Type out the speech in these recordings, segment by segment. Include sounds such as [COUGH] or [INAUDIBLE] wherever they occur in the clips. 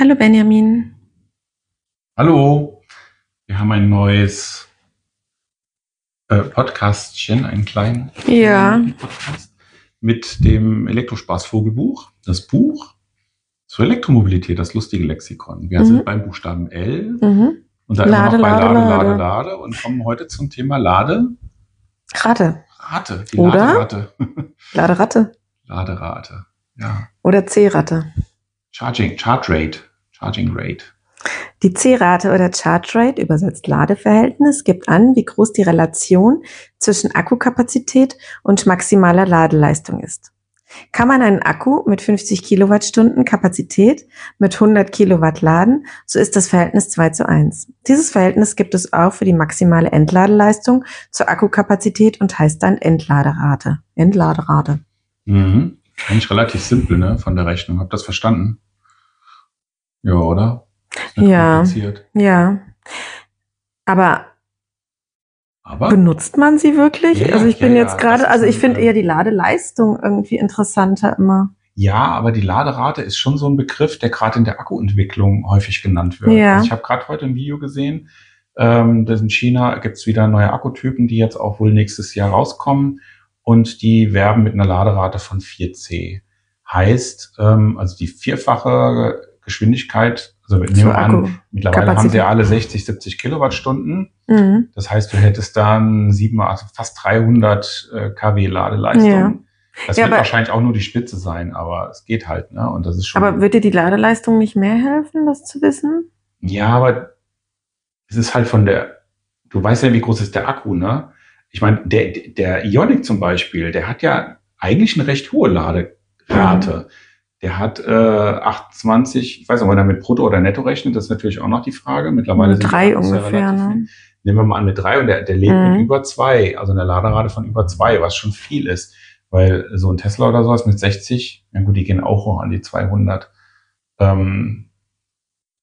Hallo Benjamin. Hallo, wir haben ein neues äh, Podcastchen, einen kleinen Ja. Podcast mit dem Elektrospaß Vogelbuch. Das Buch zur Elektromobilität, das lustige Lexikon. Wir Mhm. sind beim Buchstaben L Mhm. und da Lade, immer noch bei Lade, Lade, Lade, Lade. Lade und kommen heute zum Thema Lade. Ratte. Rate, die Oder? [LAUGHS] Laderate. Laderatte. Laderate. Ja. Oder C-Ratte. Charging, Charge Rate. Charging Rate. Die C-Rate oder Charge Rate, übersetzt Ladeverhältnis, gibt an, wie groß die Relation zwischen Akkukapazität und maximaler Ladeleistung ist. Kann man einen Akku mit 50 Kilowattstunden Kapazität mit 100 Kilowatt laden, so ist das Verhältnis 2 zu 1. Dieses Verhältnis gibt es auch für die maximale Entladeleistung zur Akkukapazität und heißt dann Entladerate. Entladerate. Mhm. Eigentlich relativ simpel, ne, von der Rechnung. Habt ihr das verstanden? Ja, oder? Ja. Ja. Aber Aber benutzt man sie wirklich? Ja, also ich ja, bin jetzt gerade, also ich finde äh, eher die Ladeleistung irgendwie interessanter immer. ja, aber die Laderate ist schon so ein Begriff, der gerade in der Akkuentwicklung häufig genannt wird. Ja. Also ich habe gerade heute ein Video gesehen, ähm, dass in China gibt's wieder neue Akkutypen, die jetzt auch wohl nächstes Jahr rauskommen und die werben mit einer Laderate von 4C. Heißt, ähm, also die vierfache Geschwindigkeit, also nehmen wir an, Akku- mittlerweile haben Kapazität. sie ja alle 60, 70 Kilowattstunden. Mhm. Das heißt, du hättest dann sieben, also fast 300 äh, kW Ladeleistung. Ja. Das Ja, wird wahrscheinlich auch nur die Spitze sein, aber es geht halt, ne? Und das ist schon. Aber wird dir die Ladeleistung nicht mehr helfen, das zu wissen? ja, aber es ist halt von der. Du weißt ja, wie groß ist der Akku, ne? Ich meine, der, der Ionic zum Beispiel, der hat ja eigentlich eine recht hohe Laderate. Der hat äh, 28, ich weiß nicht, ob man damit Brutto oder Netto rechnet, das ist natürlich auch noch die Frage. Mittlerweile sind Drei ungefähr, ne? viel. Nehmen wir mal an mit drei und der, der lebt Mhm. mit über zwei, also eine Laderate von über zwei, was schon viel ist. Weil so ein Tesla oder sowas mit 60, na gut, die gehen auch hoch an die 200. Ähm,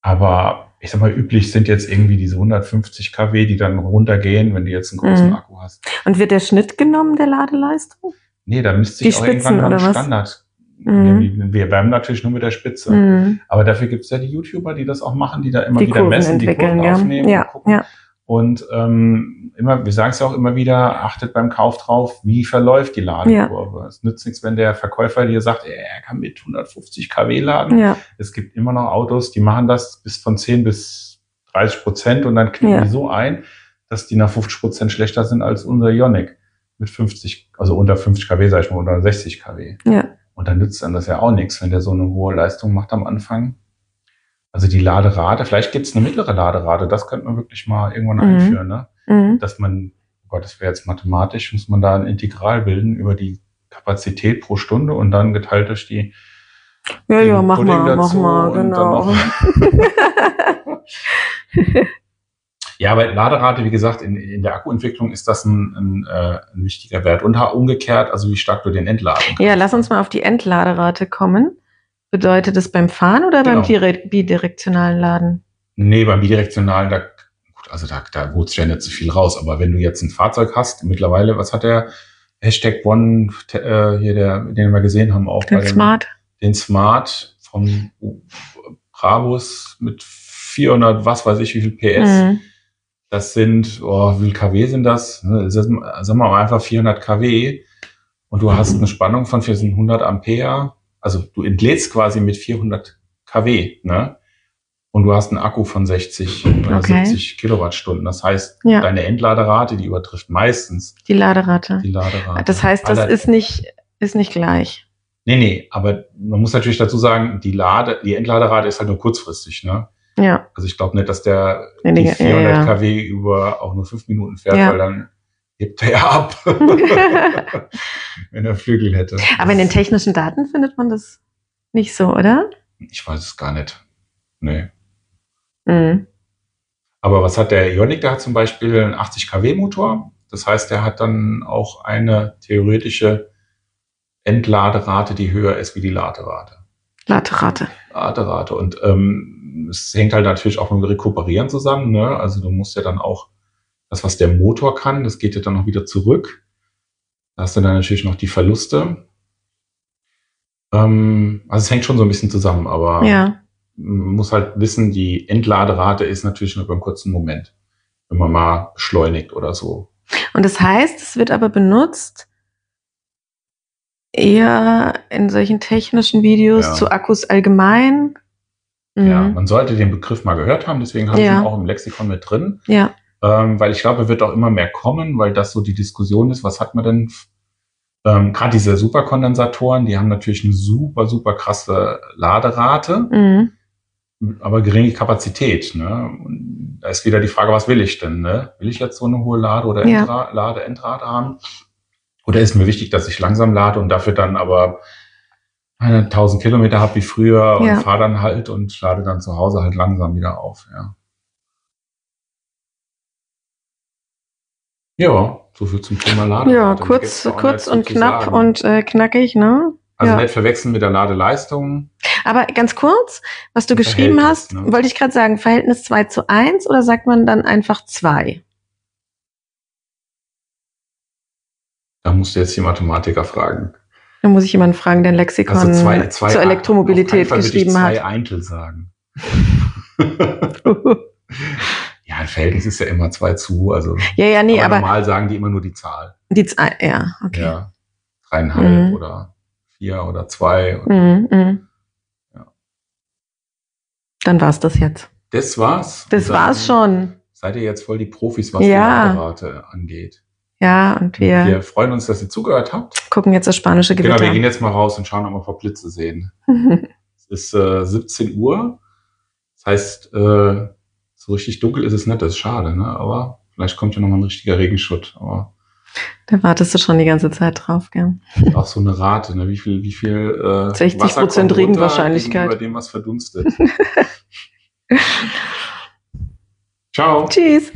aber ich sag mal, üblich sind jetzt irgendwie diese 150 kW, die dann runtergehen, wenn du jetzt einen großen Mhm. Akku hast. Und wird der Schnitt genommen der Ladeleistung? Nee, da müsste Die ich auch Spitzen irgendwann einen was? Standard. Mhm. Wir, werben natürlich nur mit der Spitze. Mhm. Aber dafür gibt's ja die YouTuber, die das auch machen, die da immer Die wieder Kurven messen, die Kurven ja. aufnehmen Ja, und gucken. ja. Und ähm, immer, wir sagen es ja auch immer wieder, achtet beim Kauf drauf, wie verläuft die Ladekurve. Es nützt nichts, wenn der Verkäufer dir sagt, er kann mit 150 kW laden. Ja, Es gibt immer noch Autos, die machen das bis von 10 bis 30 Prozent und dann knicken Ja. die so ein, dass die nach 50 Prozent schlechter sind als unser Ionic mit 50, also unter 50 kW, sag ich mal, unter 60 kW. ja. Und dann nützt dann das ja auch nichts, wenn der so eine hohe Leistung macht am Anfang. Also die Laderate, vielleicht gibt's eine mittlere Laderate, das könnte man wirklich mal irgendwann Mhm. einführen, ne? Mhm. Dass man, oh Gott, das wäre jetzt mathematisch, muss man da ein Integral bilden über die Kapazität pro Stunde und dann geteilt durch die Ja, ja, mach Pudding mal, mach mal, genau. [LAUGHS] [LAUGHS] Ja, aber Laderate, wie gesagt, in, in der Akkuentwicklung ist das ein, ein, äh, ein wichtiger Wert. Und umgekehrt, also wie stark du den entladen kannst. Ja, lass uns mal auf die Entladerate kommen. Bedeutet das beim Fahren oder beim Genau. dire- bidirektionalen Laden? Nee, beim bidirektionalen, da, gut, also da, da holst du ja nicht so viel raus. Aber wenn du jetzt ein Fahrzeug hast, mittlerweile, was hat der Hashtag One, äh, hier der, den wir gesehen haben, auch Den dem, Smart? den Smart vom Brabus mit 400, was weiß ich, wie viel PS. Mhm. Das sind, oh, wie viel kW sind das? Ne, das ist, Sagen wir mal einfach 400 kW. Und du hast eine Spannung von 400 Ampere. Also du entlädst quasi mit 400 kW, ne? Und du hast einen Akku von 60 oder Okay. 70 Kilowattstunden. Das heißt, Ja. deine Entladerate, die übertrifft meistens Die Laderate. die Laderate. Das heißt, das Aller- ist nicht, ist nicht gleich. Nee, nee, aber man muss natürlich dazu sagen, die Lade, die Entladerate ist halt nur kurzfristig, ne? Ja. Also ich glaube nicht, dass der Nee, die nee, ja, 400 ja. kW über auch nur fünf Minuten fährt, Ja. weil dann hebt er ja ab, [LAUGHS] [LAUGHS] wenn er Flügel hätte. Aber in den technischen Daten findet man das nicht so, oder? Ich weiß es gar nicht. Nee. Mhm. Aber was hat der Ioniq? Der hat zum Beispiel einen 80 kW Motor. Das heißt, der hat dann auch eine theoretische Entladerate, die höher ist wie die Laderate. Laderate. Laderate. Und ähm, es hängt halt natürlich auch mit Rekuperieren zusammen. Ne? Also du musst ja dann auch das, was der Motor kann, das geht ja dann noch wieder zurück. Da hast du dann natürlich noch die Verluste. Ähm, also es hängt schon so ein bisschen zusammen, aber Ja. man muss halt wissen, die Entladerate ist natürlich nur über einen kurzen Moment, wenn man mal beschleunigt oder so. Und das heißt, es wird aber benutzt eher in solchen technischen Videos Ja. zu Akkus allgemein. Mhm. Ja, man sollte den Begriff mal gehört haben, deswegen habe ich Ja. ihn auch im Lexikon mit drin. ja. Ähm, weil ich glaube, er wird auch immer mehr kommen, weil das so die Diskussion ist, was hat man denn? Ähm, Gerade diese Superkondensatoren, die haben natürlich eine super, super krasse Laderate, Mhm. aber geringe Kapazität. Ne? Und da ist wieder die Frage, was will ich denn? Ne? Will ich jetzt so eine hohe Lade- oder Ja. Lade-Endrate haben? Oder ist mir wichtig, dass ich langsam lade und dafür dann aber 1000 Kilometer habe wie früher und Ja. fahre dann halt und lade dann zu Hause halt langsam wieder auf. Ja, ja so viel zum Thema Laderate. Ja, Mir kurz, kurz und knapp sagen. und äh, knackig, ne? also ja. nicht verwechseln mit der Ladeleistung. Aber ganz kurz, was du geschrieben hast, ne? wollte ich gerade sagen, Verhältnis 2 zu 1 oder sagt man dann einfach 2? Da musst du jetzt die Mathematiker fragen. Da muss ich jemanden fragen, der ein Lexikon Also zwei, zwei zur Elektromobilität geschrieben zwei hat. Eintel sagen. [LAUGHS] ja, ein Verhältnis ist ja immer zwei zu. Also ja, ja, nee, aber aber, normal sagen die immer nur die Zahl. die zwei, ja, okay. Ja, dreieinhalb Mhm. oder vier oder zwei. Und Mhm, mhm. Ja. Dann war's das jetzt. das war's. Das war's schon. Seid ihr jetzt voll die Profis, was Ja. die Laderate angeht. Ja, und wir, Wir freuen uns, dass ihr zugehört habt. gucken jetzt das spanische Genau, wir gehen Gewitter. jetzt mal raus und schauen, ob wir ein paar Blitze sehen. [LAUGHS] Es ist äh, 17 Uhr. Das heißt, äh, so richtig dunkel ist es nicht, das ist schade, ne? Aber vielleicht kommt ja nochmal ein richtiger Regenschutt. Aber da wartest du schon die ganze Zeit drauf, gell? auch so eine Rate, ne? Wie viel, wie viel äh, 60% Wasser runter Regenwahrscheinlichkeit. Über dem, was verdunstet. [LAUGHS] Ciao. Tschüss.